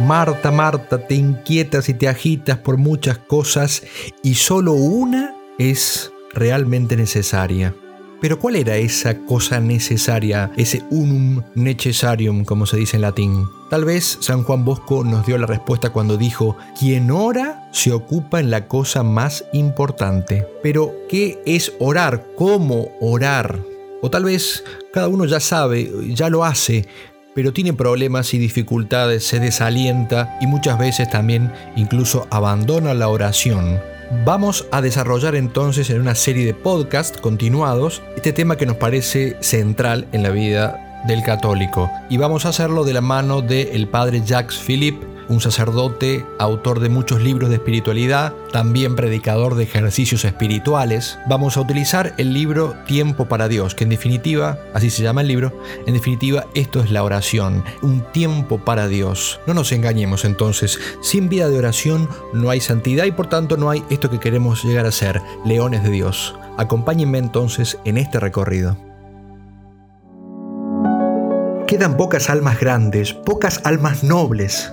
Marta, Marta, te inquietas y te agitas por muchas cosas y solo una es realmente necesaria. Pero ¿cuál era esa cosa necesaria, ese unum necessarium, como se dice en latín? Tal vez San Juan Bosco nos dio la respuesta cuando dijo, quien ora se ocupa en la cosa más importante. Pero, ¿qué es orar? ¿Cómo orar? O tal vez cada uno ya sabe, ya lo hace, pero tiene problemas y dificultades, se desalienta y muchas veces también incluso abandona la oración. Vamos a desarrollar entonces en una serie de podcasts continuados este tema que nos parece central en la vida del católico y vamos a hacerlo de la mano del padre Jacques Philippe un sacerdote, autor de muchos libros de espiritualidad, también predicador de ejercicios espirituales. Vamos a utilizar el libro Tiempo para Dios, que en definitiva, así se llama el libro, en definitiva esto es la oración, un tiempo para Dios. No nos engañemos entonces, sin vida de oración no hay santidad y por tanto no hay esto que queremos llegar a ser, leones de Dios. Acompáñenme entonces en este recorrido. Quedan pocas almas grandes, pocas almas nobles,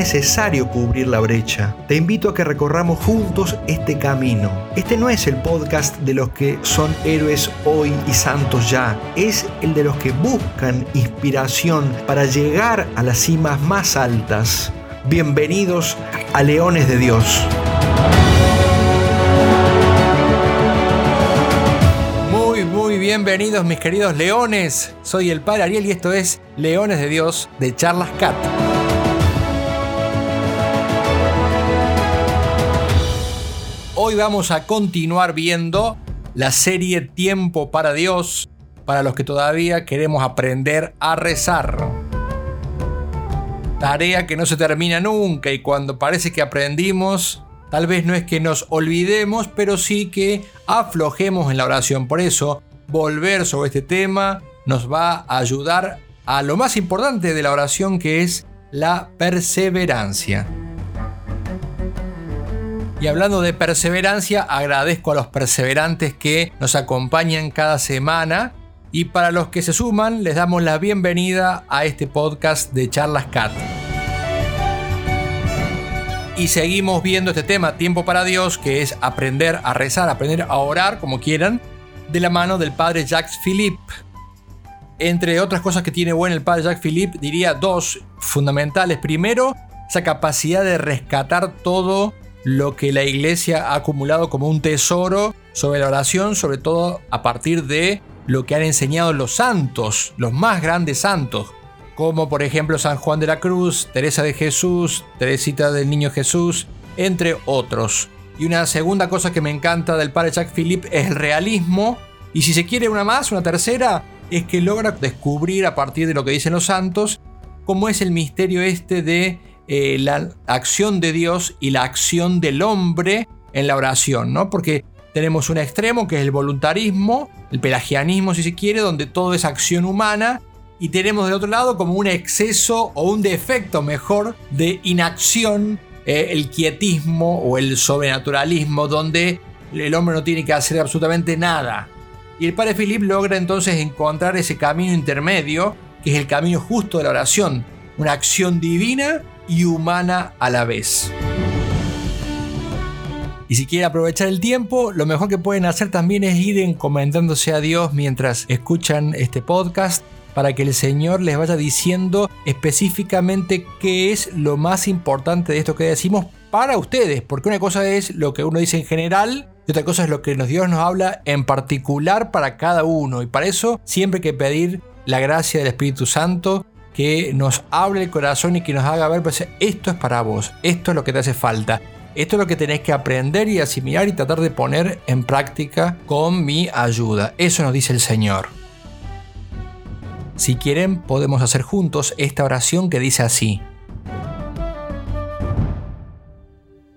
Es necesario cubrir la brecha. Te invito a que recorramos juntos este camino. Este no es el podcast de los que son héroes hoy y santos ya. Es el de los que buscan inspiración para llegar a las cimas más altas. Bienvenidos a Leones de Dios. Bienvenidos mis queridos leones. Soy el Padre Ariel y esto es Leones de Dios de Charlas Cat. Hoy vamos a continuar viendo la serie Tiempo para Dios para los que todavía queremos aprender a rezar. Tarea que no se termina nunca y cuando parece que aprendimos, tal vez no es que nos olvidemos, pero sí que aflojemos en la oración. Por eso, volver sobre este tema nos va a ayudar a lo más importante de la oración que es la perseverancia. Y hablando de perseverancia, agradezco a los perseverantes que nos acompañan cada semana. Y para los que se suman, les damos la bienvenida a este podcast de Charlas Cat. Y seguimos viendo este tema, Tiempo para Dios, que es aprender a rezar, aprender a orar, como quieran, de la mano del padre Jacques Philippe. Entre otras cosas que tiene bueno el padre Jacques Philippe, diría dos fundamentales. Primero, esa capacidad de rescatar todo lo que la iglesia ha acumulado como un tesoro sobre la oración, sobre todo a partir de lo que han enseñado los santos, los más grandes santos, como por ejemplo San Juan de la Cruz, Teresa de Jesús, Teresita del Niño Jesús, entre otros. Y una segunda cosa que me encanta del padre Jacques Philippe es el realismo, y si se quiere una más, una tercera, es que logra descubrir a partir de lo que dicen los santos, cómo es el misterio este de eh, la acción de Dios y la acción del hombre en la oración, ¿no? Porque tenemos un extremo que es el voluntarismo, el pelagianismo si se quiere, donde todo es acción humana, y tenemos del otro lado como un exceso o un defecto mejor de inacción, eh, el quietismo o el sobrenaturalismo, donde el hombre no tiene que hacer absolutamente nada. Y el padre Philip logra entonces encontrar ese camino intermedio, que es el camino justo de la oración, una acción divina y humana a la vez. Y si quieren aprovechar el tiempo, lo mejor que pueden hacer también es ir encomendándose a Dios mientras escuchan este podcast para que el Señor les vaya diciendo específicamente qué es lo más importante de esto que decimos para ustedes, porque una cosa es lo que uno dice en general, y otra cosa es lo que Dios nos habla en particular para cada uno. Y para eso siempre hay que pedir la gracia del Espíritu Santo que nos hable el corazón y que nos haga ver, pues, esto es para vos, esto es lo que te hace falta. Esto es lo que tenés que aprender y asimilar y tratar de poner en práctica con mi ayuda. Eso nos dice el Señor. Si quieren, podemos hacer juntos esta oración que dice así.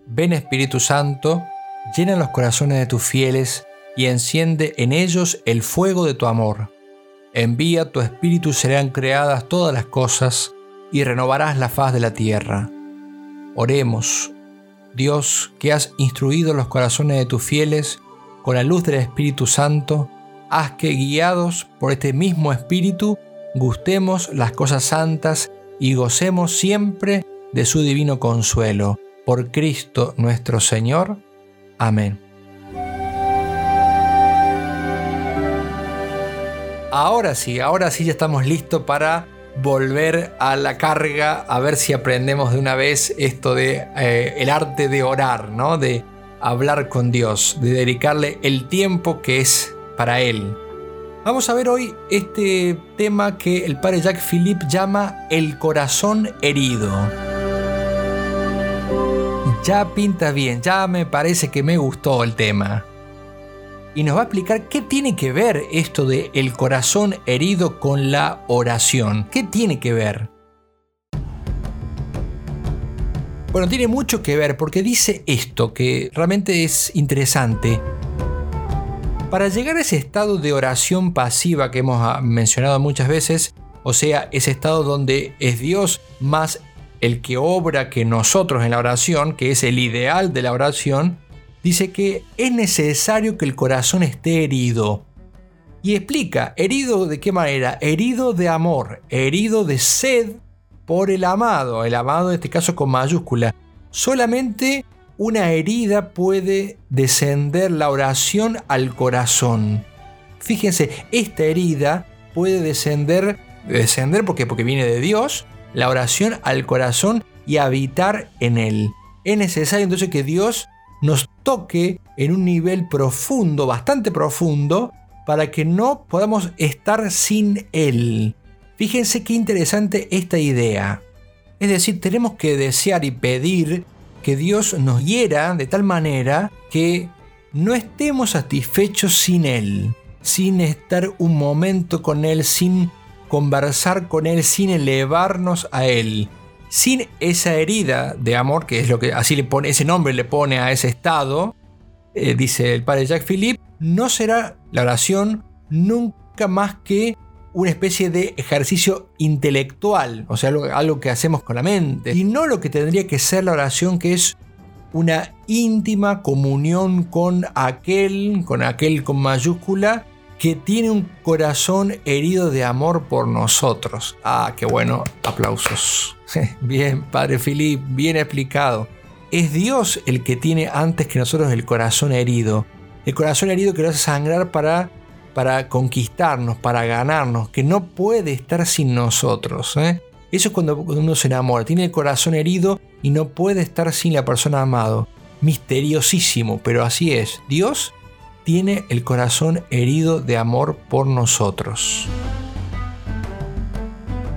Ven Espíritu Santo, llena los corazones de tus fieles y enciende en ellos el fuego de tu amor. Envía tu Espíritu serán creadas todas las cosas y renovarás la faz de la tierra. Oremos, Dios, que has instruido los corazones de tus fieles con la luz del Espíritu Santo, haz que guiados por este mismo Espíritu gustemos las cosas santas y gocemos siempre de su divino consuelo. Por Cristo nuestro Señor. Amén. Ahora sí, ahora sí ya estamos listos para volver a la carga, a ver si aprendemos de una vez esto de eh, el arte de orar, ¿no? De hablar con Dios, de dedicarle el tiempo que es para Él. Vamos a ver hoy este tema que el padre Jacques Philippe llama el corazón herido. Ya pinta bien, ya me parece que me gustó el tema y nos va a explicar qué tiene que ver esto de el corazón herido con la oración. ¿Qué tiene que ver? Bueno, tiene mucho que ver porque dice esto que realmente es interesante. Para llegar a ese estado de oración pasiva que hemos ah, mencionado muchas veces, o sea, ese estado donde es Dios más el que obra que nosotros en la oración, que es el ideal de la oración, dice que es necesario que el corazón esté herido. Y explica, herido de qué manera? Herido de amor, herido de sed por el amado, el amado en este caso con mayúscula. Solamente una herida puede descender la oración al corazón. Fíjense, esta herida puede descender, descender porque, porque viene de Dios, la oración al corazón y habitar en él. Es necesario entonces que Dios nos toque en un nivel profundo, bastante profundo, para que no podamos estar sin Él. Fíjense qué interesante esta idea. Es decir, tenemos que desear y pedir que Dios nos hiera de tal manera que no estemos satisfechos sin Él, sin estar un momento con Él, sin conversar con Él, sin elevarnos a Él sin esa herida de amor, que es lo que así le pone, ese nombre le pone a ese estado, eh, dice el padre Jacques Philippe, no será la oración nunca más que una especie de ejercicio intelectual, o sea, algo, algo, que hacemos con la mente, y no lo que tendría que ser la oración, que es una íntima comunión con aquel, con aquel con mayúscula, que tiene un corazón herido de amor por nosotros. Ah, qué bueno, aplausos. Bien, Padre Filip, bien explicado. Es Dios el que tiene antes que nosotros el corazón herido. El corazón herido que lo hace sangrar para, para conquistarnos, para ganarnos, que no puede estar sin nosotros. ¿eh? Eso es cuando uno se enamora, tiene el corazón herido y no puede estar sin la persona amado. Misteriosísimo, pero así es. Dios tiene el corazón herido de amor por nosotros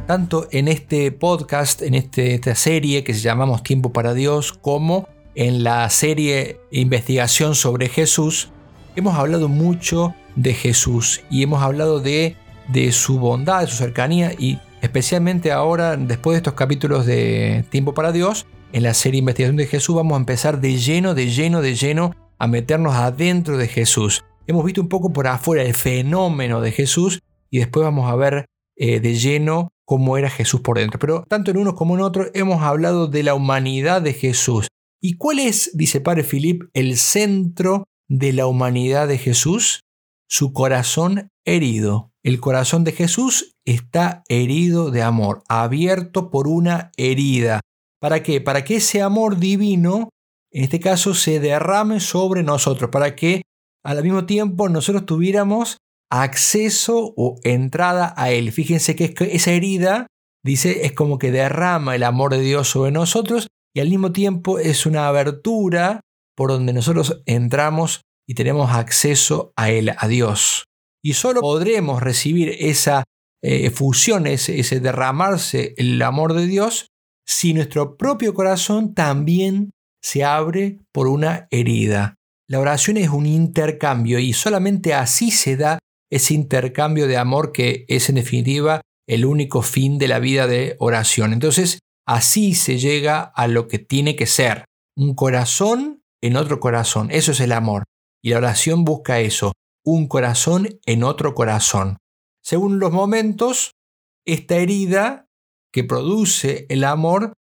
tanto en este podcast, en este, esta serie que se llamamos Tiempo para Dios, como en la serie Investigación sobre Jesús, hemos hablado mucho de Jesús y hemos hablado de, de su bondad, de su cercanía y especialmente ahora, después de estos capítulos de Tiempo para Dios, en la serie Investigación de Jesús vamos a empezar de lleno, de lleno, de lleno a meternos adentro de Jesús. Hemos visto un poco por afuera el fenómeno de Jesús y después vamos a ver eh, de lleno cómo era Jesús por dentro. Pero tanto en uno como en otro hemos hablado de la humanidad de Jesús. ¿Y cuál es, dice Padre Filip, el centro de la humanidad de Jesús? Su corazón herido. El corazón de Jesús está herido de amor, abierto por una herida. ¿Para qué? Para que ese amor divino, en este caso, se derrame sobre nosotros, para que al mismo tiempo nosotros tuviéramos acceso o entrada a Él. Fíjense que esa herida, dice, es como que derrama el amor de Dios sobre nosotros y al mismo tiempo es una abertura por donde nosotros entramos y tenemos acceso a Él, a Dios. Y solo podremos recibir esa eh, ese derramarse el amor de Dios, si nuestro propio corazón también se abre por una herida. La oración es un intercambio y solamente así se da ese intercambio de amor que es en definitiva el único fin de la vida de oración. Entonces, así se llega a lo que tiene que ser, un corazón en otro corazón. Eso es el amor. Y la oración busca eso, un corazón en otro corazón. Según los momentos, esta herida que produce el amor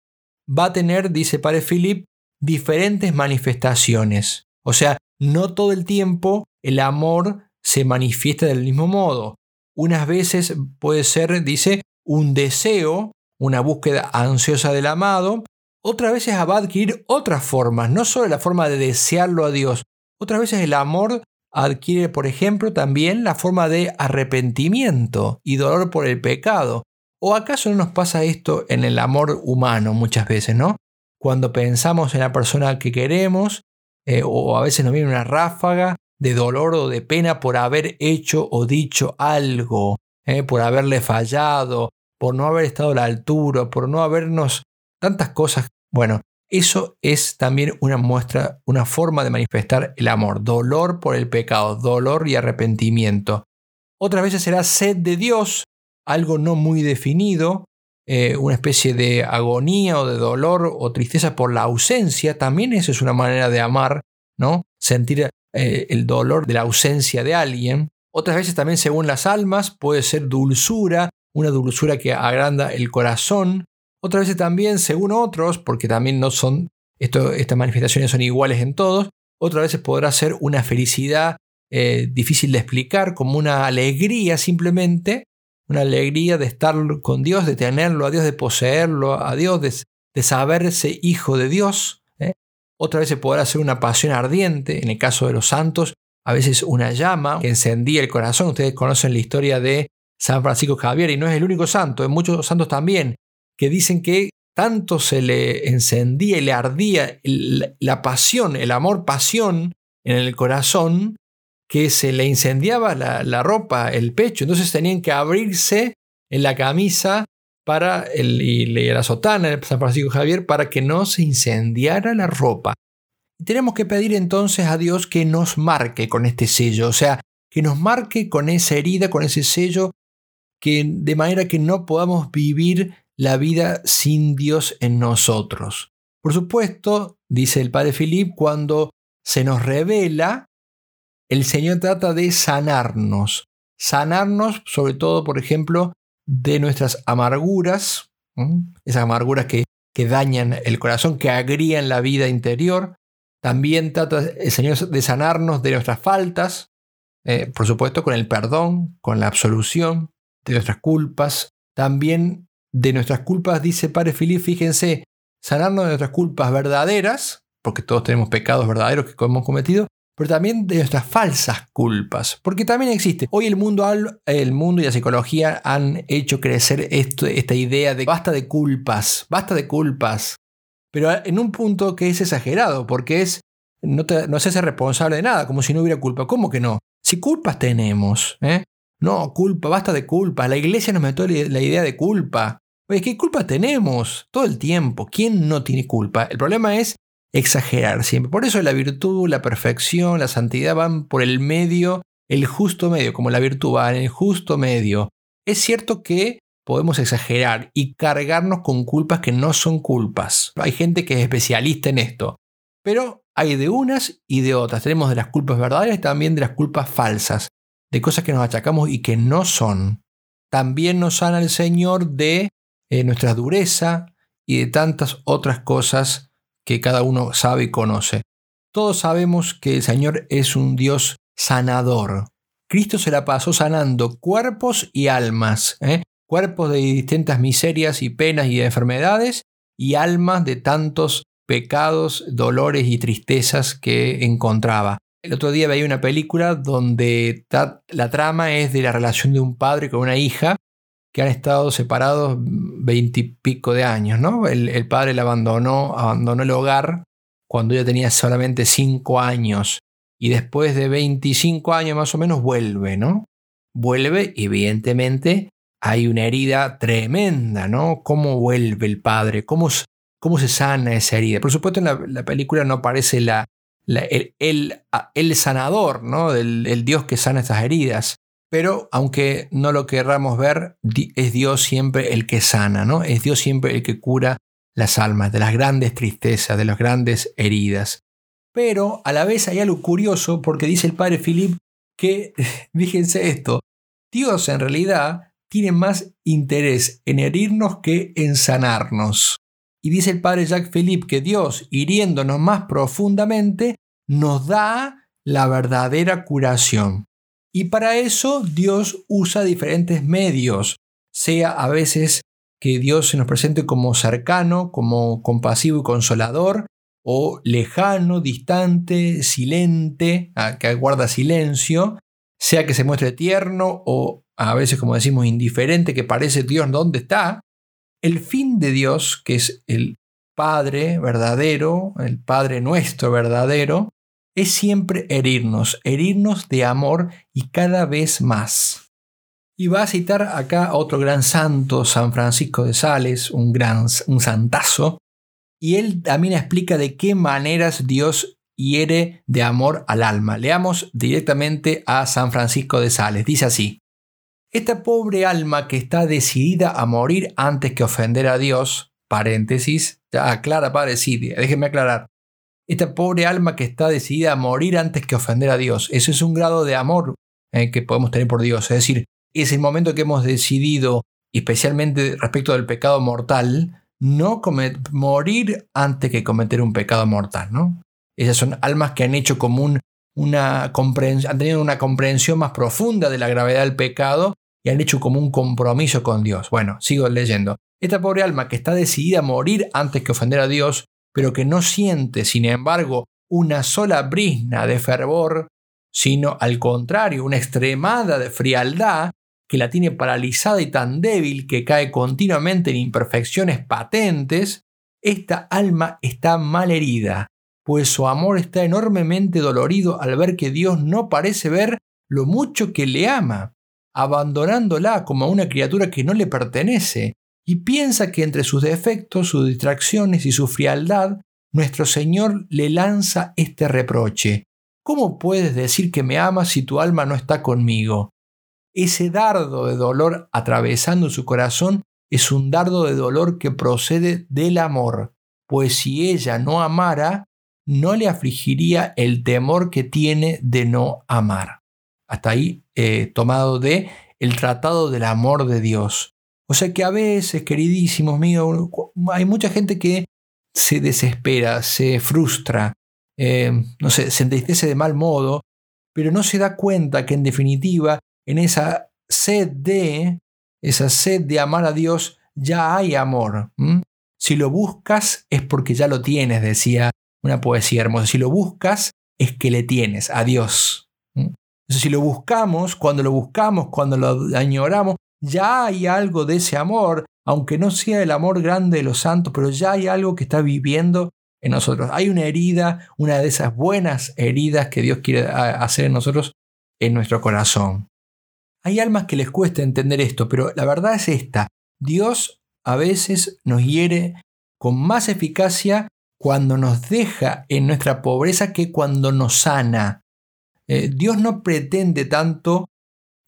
va a tener, dice Padre Philip, diferentes manifestaciones. O sea, no todo el tiempo el amor se manifiesta del mismo modo. Unas veces puede ser, dice, un deseo, una búsqueda ansiosa del amado. Otras veces va a adquirir otras formas, no solo la forma de desearlo a Dios. Otras veces el amor adquiere, por ejemplo, también la forma de arrepentimiento y dolor por el pecado. ¿O acaso no nos pasa esto en el amor humano muchas veces, no? Cuando pensamos en la persona que queremos, eh, o a veces nos viene una ráfaga de dolor o de pena por haber hecho o dicho algo, eh, por haberle fallado, por no haber estado a la altura, por no habernos tantas cosas. Bueno, eso es también una muestra, una forma de manifestar el amor, dolor por el pecado, dolor y arrepentimiento. Otras veces será sed de Dios, algo no muy definido, eh, una especie de agonía o de dolor o tristeza por la ausencia, también eso es una manera de amar, ¿no? Sentir eh, el dolor de la ausencia de alguien. Otras veces también según las almas puede ser dulzura, una dulzura que agranda el corazón. Otras veces también según otros, porque también no son, estas manifestaciones son iguales en todos, otras veces podrá ser una felicidad eh, difícil de explicar, como una alegría simplemente, una alegría de estar con Dios, de tenerlo a Dios, de poseerlo a Dios, de, saberse hijo de Dios. Otra vez se podrá ser una pasión ardiente, en el caso de los santos, a veces una llama que encendía el corazón. Ustedes conocen la historia de San Francisco Javier y no es el único santo, hay muchos santos también que dicen que tanto se le encendía y le ardía la pasión, el amor pasión en el corazón, que se le incendiaba la, ropa, el pecho, entonces tenían que abrirse en la camisa para el, y la sotana de San Francisco Javier para que no se incendiara la ropa. Tenemos que pedir entonces a Dios que nos marque con este sello, o sea, que nos marque con esa herida, con ese sello, que de manera que no podamos vivir la vida sin Dios en nosotros. Por supuesto, dice el padre Philip, cuando se nos revela el Señor trata de sanarnos. Sanarnos, sobre todo, por ejemplo, de nuestras amarguras, esas amarguras que, que dañan el corazón, que agrían la vida interior. También trata el Señor de sanarnos de nuestras faltas, eh, por supuesto, con el perdón, con la absolución de nuestras culpas. También de nuestras culpas, dice Padre Filip, fíjense, sanarnos de nuestras culpas verdaderas, porque todos tenemos pecados verdaderos que hemos cometido, pero también de nuestras falsas culpas, porque también existe. Hoy el mundo, el mundo y la psicología han hecho crecer esto, esta idea de basta de culpas, basta de culpas, pero en un punto que es exagerado, porque es no, no se hace responsable de nada, como si no hubiera culpa. ¿Cómo que no? Si culpas tenemos, ¿eh? No, culpa, basta de culpa. La iglesia nos metió la idea de culpa. Oye, ¿qué culpa tenemos? Todo el tiempo. ¿Quién no tiene culpa? El problema es exagerar siempre. Por eso la virtud, la perfección, la santidad van por el medio, el justo medio, como la virtud va en el justo medio. Es cierto que podemos exagerar y cargarnos con culpas que no son culpas. Hay gente que es especialista en esto. Pero hay de unas y de otras. Tenemos de las culpas verdaderas y también de las culpas falsas, de cosas que nos achacamos y que no son. También nos sana el Señor de eh, nuestra dureza y de tantas otras cosas que cada uno sabe y conoce. Todos sabemos que el Señor es un Dios sanador. Cristo se la pasó sanando cuerpos y almas, ¿eh? cuerpos de distintas miserias y penas y enfermedades, y almas de tantos pecados, dolores y tristezas que encontraba. El otro día veía una película donde la trama es de la relación de un padre con una hija que han estado separados veintipico de años, ¿no? El, padre la abandonó, abandonó el hogar cuando ella tenía solamente cinco años. y después de 25 años más o menos vuelve, ¿no? Vuelve, evidentemente, hay una herida tremenda, ¿no? ¿Cómo vuelve el padre? ¿Cómo, cómo se sana esa herida? Por supuesto, en la, película no aparece la, el, el, sanador, ¿no? El, el Dios que sana estas heridas. Pero aunque no lo querramos ver, es Dios siempre el que sana, ¿no? Es Dios siempre el que cura las almas de las grandes tristezas, de las grandes heridas. Pero a la vez hay algo curioso porque dice el padre Philip que, fíjense esto, Dios en realidad tiene más interés en herirnos que en sanarnos. Y dice el padre Jacques Philippe que Dios, hiriéndonos más profundamente, nos da la verdadera curación. Y para eso Dios usa diferentes medios, sea a veces que Dios se nos presente como cercano, como compasivo y consolador, o lejano, distante, silente, que guarda silencio, sea que se muestre tierno o a veces como decimos indiferente, que parece Dios dónde está. El fin de Dios, que es el Padre verdadero, el Padre nuestro verdadero, es siempre herirnos, herirnos de amor y cada vez más. Y va a citar acá a otro gran santo, San Francisco de Sales, un gran un santazo, y él también explica de qué maneras Dios hiere de amor al alma. Leamos directamente a San Francisco de Sales. Dice así: Esta pobre alma que está decidida a morir antes que ofender a Dios, paréntesis, aclara, padre, sí, déjenme aclarar esta pobre alma que está decidida a morir antes que ofender a Dios. Eso es un grado de amor eh, que podemos tener por Dios. Es decir, es el momento que hemos decidido, especialmente respecto del pecado mortal, no morir antes que cometer un pecado mortal. ¿no? Esas son almas que han hecho como una comprensión, han tenido una comprensión más profunda de la gravedad del pecado y han hecho como un compromiso con Dios. Bueno, sigo leyendo. Esta pobre alma que está decidida a morir antes que ofender a Dios pero que no siente, sin embargo, una sola brisna de fervor, sino al contrario, una extremada de frialdad que la tiene paralizada y tan débil que cae continuamente en imperfecciones patentes, esta alma está mal herida, pues su amor está enormemente dolorido al ver que Dios no parece ver lo mucho que le ama, abandonándola como a una criatura que no le pertenece, y piensa que entre sus defectos, sus distracciones y su frialdad, nuestro Señor le lanza este reproche. ¿Cómo puedes decir que me amas si tu alma no está conmigo? Ese dardo de dolor atravesando su corazón es un dardo de dolor que procede del amor, pues si ella no amara, no le afligiría el temor que tiene de no amar. Hasta ahí eh, tomado de el tratado del amor de Dios. O sea que a veces, queridísimos míos, hay mucha gente que se desespera, se frustra, eh, no sé, se entristece de mal modo, pero no se da cuenta que en definitiva, en esa sed de, esa sed de amar a Dios, ya hay amor. Si lo buscas es porque ya lo tienes, decía una poesía hermosa. Si lo buscas es que le tienes a Dios. Si lo buscamos, cuando lo buscamos, cuando lo añoramos, ya hay algo de ese amor, aunque no sea el amor grande de los santos, pero ya hay algo que está viviendo en nosotros. Hay una herida, una de esas buenas heridas que Dios quiere hacer en nosotros, en nuestro corazón. Hay almas que les cuesta entender esto, pero la verdad es esta. Dios a veces nos hiere con más eficacia cuando nos deja en nuestra pobreza que cuando nos sana. Eh, Dios no pretende tanto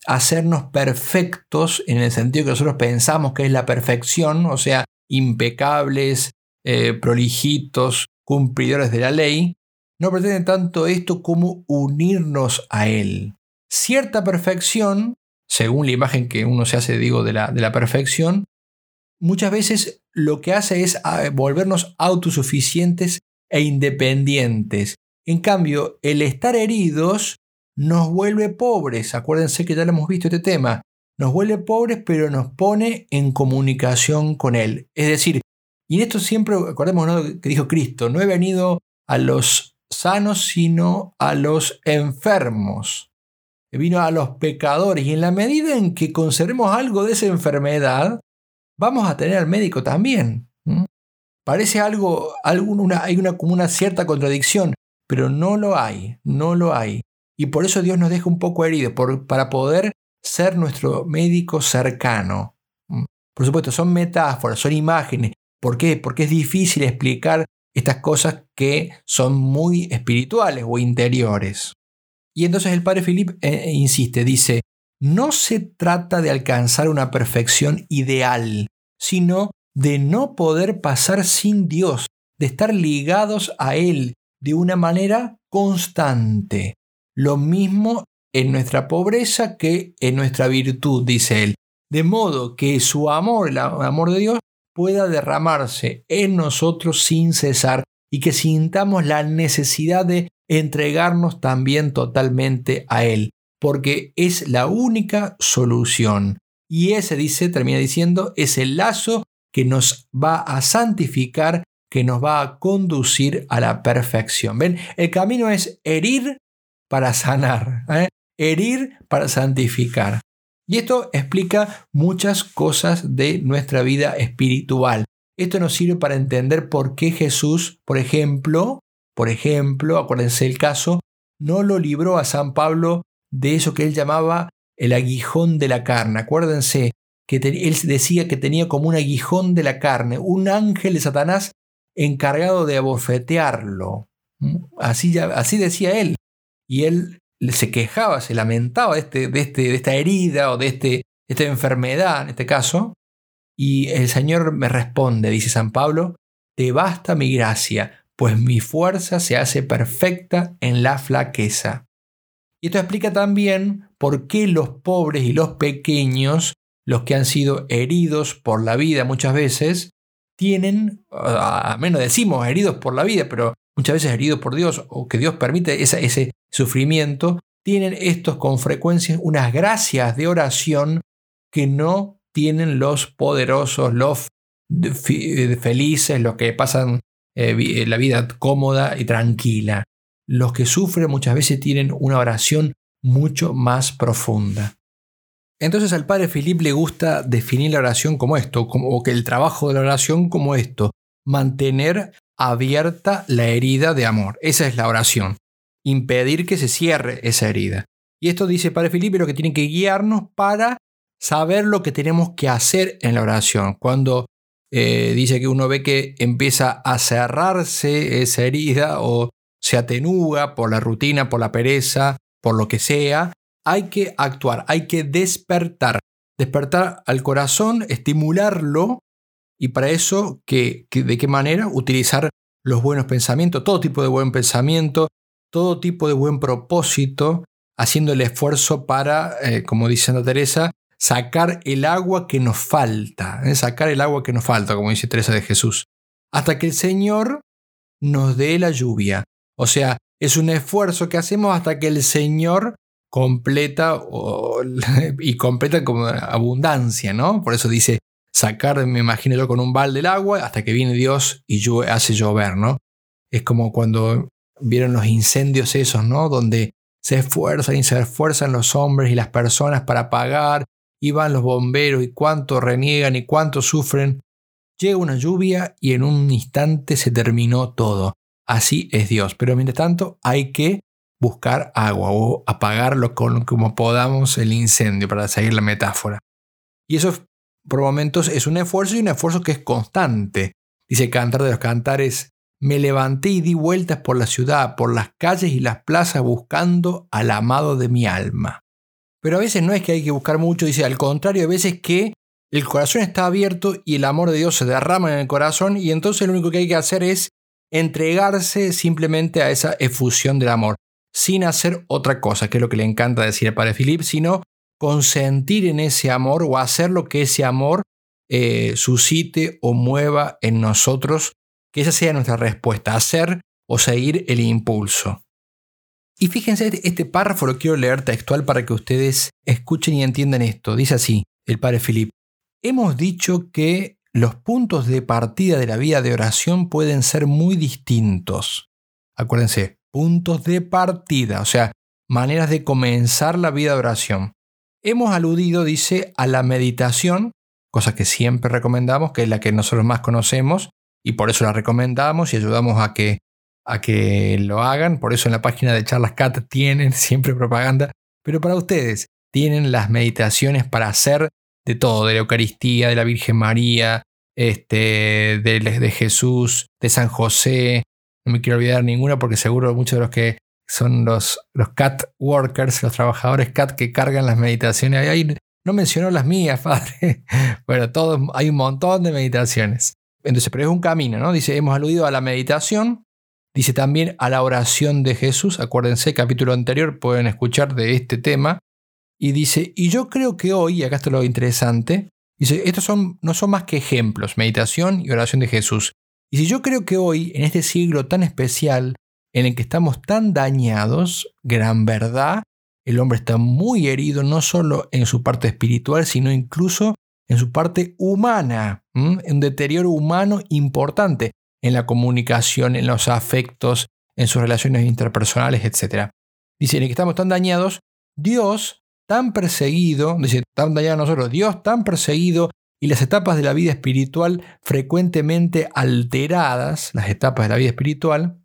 hacernos perfectos en el sentido que nosotros pensamos que es la perfección, o sea, impecables, eh, prolijitos, cumplidores de la ley, no pretende tanto esto como unirnos a Él. Cierta perfección, según la imagen que uno se hace, digo, de la, de la perfección, muchas veces lo que hace es ah, volvernos autosuficientes e independientes. En cambio, el estar heridos nos vuelve pobres. Acuérdense que ya lo hemos visto este tema. Nos vuelve pobres, pero nos pone en comunicación con Él. Es decir, y esto siempre, acordémonos que dijo Cristo, no he venido a los sanos, sino a los enfermos. Vino a los pecadores. Y en la medida en que conservemos algo de esa enfermedad, vamos a tener al médico también. Parece algo, hay una, como una cierta contradicción. pero no lo hay, no lo hay. Y por eso Dios nos deja un poco heridos, para poder ser nuestro médico cercano. Mm. Por supuesto, son metáforas, son imágenes. ¿Por qué? Porque es difícil explicar estas cosas que son muy espirituales o interiores. Y entonces el padre Philip eh, insiste, dice, no se trata de alcanzar una perfección ideal, sino de no poder pasar sin Dios, de estar ligados a Él de una manera constante. Lo mismo en nuestra pobreza que en nuestra virtud, dice Él. De modo que su amor, el amor de Dios, pueda derramarse en nosotros sin cesar y que sintamos la necesidad de entregarnos también totalmente a Él, porque es la única solución. Y ese, dice, termina diciendo, es el lazo que nos va a santificar, que nos va a conducir a la perfección. ¿Ven? El camino es herir para sanar, ¿eh? herir para santificar. Y esto explica muchas cosas de nuestra vida espiritual. Esto nos sirve para entender por qué Jesús, por ejemplo, por ejemplo, acuérdense el caso, no lo libró a San Pablo de eso que él llamaba el aguijón de la carne. Acuérdense que él decía que tenía como un aguijón de la carne, un ángel de Satanás encargado de abofetearlo. Así, así decía él. Y él se quejaba, se lamentaba de, este, de, este, de esta herida o de este, esta enfermedad en este caso. Y el Señor me responde, dice San Pablo, te basta mi gracia, pues mi fuerza se hace perfecta en la flaqueza. Y esto explica también por qué los pobres y los pequeños, los que han sido heridos por la vida muchas veces, tienen, a menos decimos heridos por la vida, pero muchas veces heridos por Dios o que Dios permite ese sufrimiento, tienen estos con frecuencia unas gracias de oración que no tienen los poderosos, los felices, los que pasan eh, la vida cómoda y tranquila. Los que sufren muchas veces tienen una oración mucho más profunda. Entonces al padre Filipe le gusta definir la oración como esto, como, que el trabajo de la oración como esto, mantener abierta la herida de amor. Esa es la oración impedir que se cierre esa herida. Y esto dice Padre Felipe lo que tiene que guiarnos para saber lo que tenemos que hacer en la oración. Cuando eh, dice que uno ve que empieza a cerrarse esa herida o se atenúa por la rutina, por la pereza, por lo que sea, hay que actuar, hay que despertar. Despertar al corazón, estimularlo y para eso, ¿de qué manera? Utilizar los buenos pensamientos, todo tipo de buen pensamiento, todo tipo de buen propósito, haciendo el esfuerzo para, eh, como dice Santa Teresa, sacar el agua que nos falta, ¿eh? sacar el agua que nos falta, como dice Teresa de Jesús, hasta que el Señor nos dé la lluvia. O sea, es un esfuerzo que hacemos hasta que el Señor completa y completa como abundancia, ¿no? Por eso dice sacar, me imagino yo, con un balde el agua hasta que viene Dios y hace llover, ¿no? Es como cuando vieron los incendios esos, ¿no? Donde se esfuerzan y se esfuerzan los hombres y las personas para apagar, y van los bomberos y cuánto reniegan y cuánto sufren. Llega una lluvia y en un instante se terminó todo. Así es Dios. Pero mientras tanto hay que buscar agua o apagarlo con, como podamos el incendio, para seguir la metáfora. Y eso por momentos es un esfuerzo y un esfuerzo que es constante. Dice Cantar de los Cantares, me levanté y di vueltas por la ciudad, por las calles y las plazas buscando al amado de mi alma. Pero a veces no es que hay que buscar mucho, dice al contrario, a veces que el corazón está abierto y el amor de Dios se derrama en el corazón y entonces lo único que hay que hacer es entregarse simplemente a esa efusión del amor, sin hacer otra cosa, que es lo que le encanta decir al Padre Philip, sino consentir en ese amor o hacer lo que ese amor eh, suscite o mueva en nosotros que esa sea nuestra respuesta, hacer o seguir el impulso. Y fíjense, este, párrafo lo quiero leer textual para que ustedes escuchen y entiendan esto. Dice así, el padre Filip. Hemos dicho que los puntos de partida de la vida de oración pueden ser muy distintos. Acuérdense, puntos de partida, o sea, maneras de comenzar la vida de oración. Hemos aludido, dice, a la meditación, cosa que siempre recomendamos, que es la que nosotros más conocemos, y por eso la recomendamos y ayudamos a que a que lo hagan. Por eso en la página de Charlas Cat tienen siempre propaganda. Pero para ustedes, tienen las meditaciones para hacer de todo, de la Eucaristía, de la Virgen María, este, de, de Jesús, de San José. No me quiero olvidar ninguna porque seguro muchos de los que son los, los cat workers, los trabajadores cat que cargan las meditaciones. Ahí no mencionó las mías, padre. bueno, todo, hay un montón de meditaciones. Entonces, pero es un camino, ¿no? Dice, hemos aludido a la meditación, dice también a la oración de Jesús. Acuérdense, capítulo anterior pueden escuchar de este tema. Y dice, y yo creo que hoy, acá está lo interesante, dice, estos son, no son más que ejemplos, meditación y oración de Jesús. Y si yo creo que hoy, en este siglo tan especial, en el que estamos tan dañados, gran verdad, el hombre está muy herido no solo en su parte espiritual, sino incluso en su parte humana, un deterioro humano importante en la comunicación, en los afectos, en sus relaciones interpersonales, etc. Dice, que estamos tan dañados, Dios tan perseguido, dice, tan dañado nosotros, Dios tan perseguido y las etapas de la vida espiritual frecuentemente alteradas, las etapas de la vida espiritual,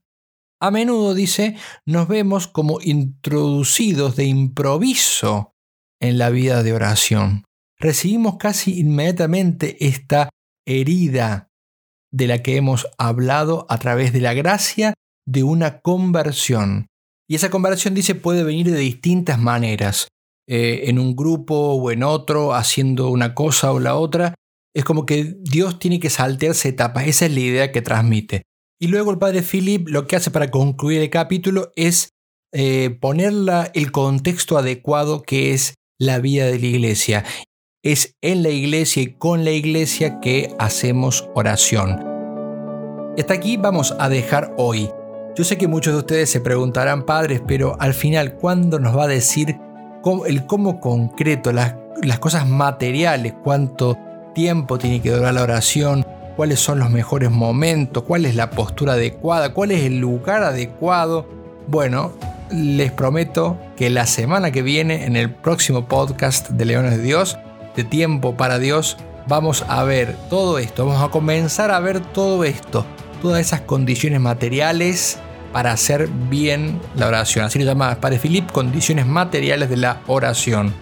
a menudo, dice, nos vemos como introducidos de improviso en la vida de oración. Recibimos casi inmediatamente esta herida de la que hemos hablado a través de la gracia de una conversión. Y esa conversión, dice, puede venir de distintas maneras. Eh, en un grupo o en otro, haciendo una cosa o la otra. Es como que Dios tiene que saltearse etapas. Esa es la idea que transmite. Y luego el padre Philip lo que hace para concluir el capítulo es eh, poner el contexto adecuado que es la vida de la iglesia. Es en la iglesia y con la iglesia que hacemos oración. Hasta aquí vamos a dejar hoy. Yo sé que muchos de ustedes se preguntarán, padres, pero al final, ¿cuándo nos va a decir el cómo concreto, las cosas materiales, cuánto tiempo tiene que durar la oración, cuáles son los mejores momentos, cuál es la postura adecuada, cuál es el lugar adecuado. Bueno, les prometo que la semana que viene, en el próximo podcast de Leones de Dios, de Tiempo para Dios, vamos a ver todo esto, vamos a comenzar a ver todo esto, todas esas condiciones materiales para hacer bien la oración. Así lo llama Padre Philip, condiciones materiales de la oración.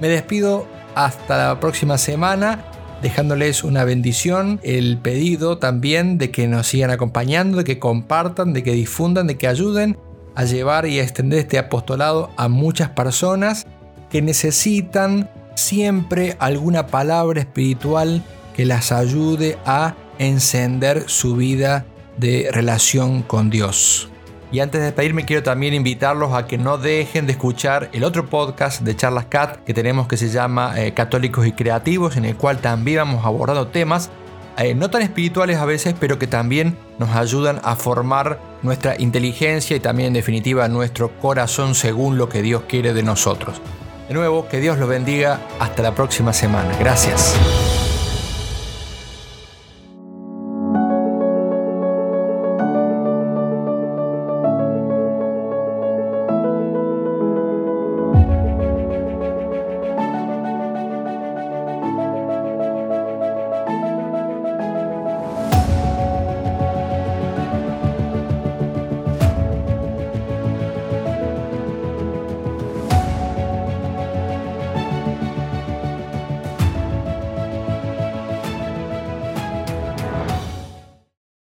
Me despido hasta la próxima semana, dejándoles una bendición, el pedido también de que nos sigan acompañando, de que compartan, de que difundan, de que ayuden a llevar y a extender este apostolado a muchas personas que necesitan siempre alguna palabra espiritual que las ayude a encender su vida de relación con Dios. Y antes de despedirme quiero también invitarlos a que no dejen de escuchar el otro podcast de Charlas Cat que tenemos que se llama eh, Católicos y Creativos, en el cual también vamos abordando temas eh, no tan espirituales a veces, pero que también nos ayudan a formar nuestra inteligencia y también en definitiva nuestro corazón según lo que Dios quiere de nosotros. De nuevo, que Dios los bendiga. Hasta la próxima semana. Gracias.